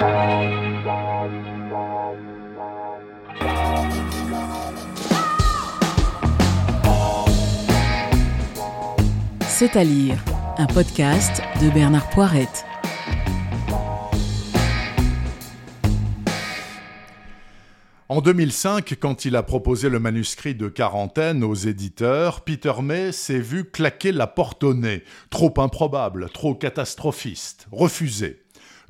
C'est à lire, un podcast de Bernard Poirette. En 2005, quand il a proposé le manuscrit de Quarantaine aux éditeurs, Peter May s'est vu claquer la porte au nez. Trop improbable, trop catastrophiste, refusé.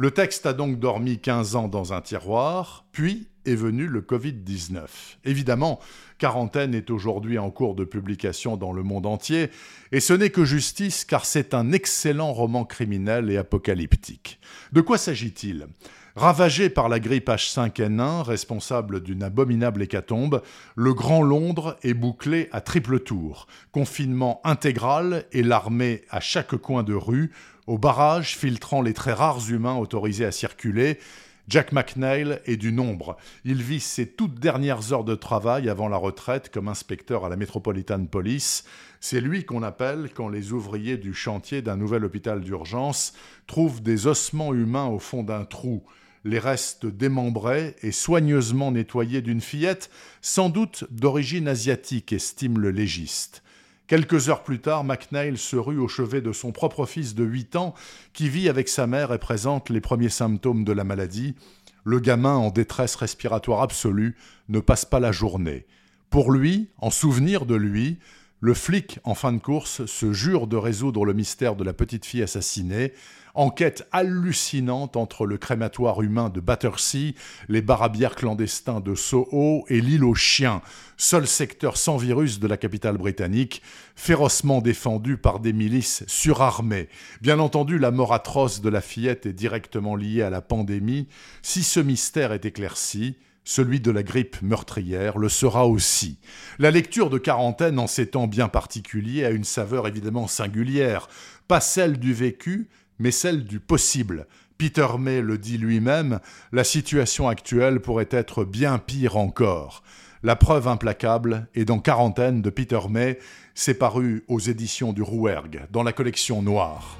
Le texte a donc dormi 15 ans dans un tiroir, puis est venu le Covid-19. Évidemment, Quarantaine est aujourd'hui en cours de publication dans le monde entier, et ce n'est que justice car c'est un excellent roman criminel et apocalyptique. De quoi s'agit-il? Ravagé par la grippe H5N1, responsable d'une abominable hécatombe, le Grand Londres est bouclé à triple tour. Confinement intégral et l'armée à chaque coin de rue, au barrage filtrant les très rares humains autorisés à circuler, Jack McNeil est du nombre. Il vit ses toutes dernières heures de travail avant la retraite comme inspecteur à la Metropolitan Police. C'est lui qu'on appelle quand les ouvriers du chantier d'un nouvel hôpital d'urgence trouvent des ossements humains au fond d'un trou, les restes démembrés et soigneusement nettoyés d'une fillette, sans doute d'origine asiatique, estime le légiste. Quelques heures plus tard, McNeil se rue au chevet de son propre fils de 8 ans, qui vit avec sa mère et présente les premiers symptômes de la maladie. Le gamin, en détresse respiratoire absolue, ne passe pas la journée. Pour lui, en souvenir de lui, le flic, en fin de course, se jure de résoudre le mystère de la petite fille assassinée. Enquête hallucinante entre le crématoire humain de Battersea, les barabières clandestins de Soho et l'île aux chiens, seul secteur sans virus de la capitale britannique, férocement défendu par des milices surarmées. Bien entendu, la mort atroce de la fillette est directement liée à la pandémie. Si ce mystère est éclairci, celui de la grippe meurtrière le sera aussi. La lecture de quarantaine en ces temps bien particuliers a une saveur évidemment singulière, pas celle du vécu, mais celle du possible. Peter May le dit lui-même, la situation actuelle pourrait être bien pire encore. La preuve implacable est dans Quarantaine de Peter May, c'est paru aux éditions du Rouergue, dans la collection Noire.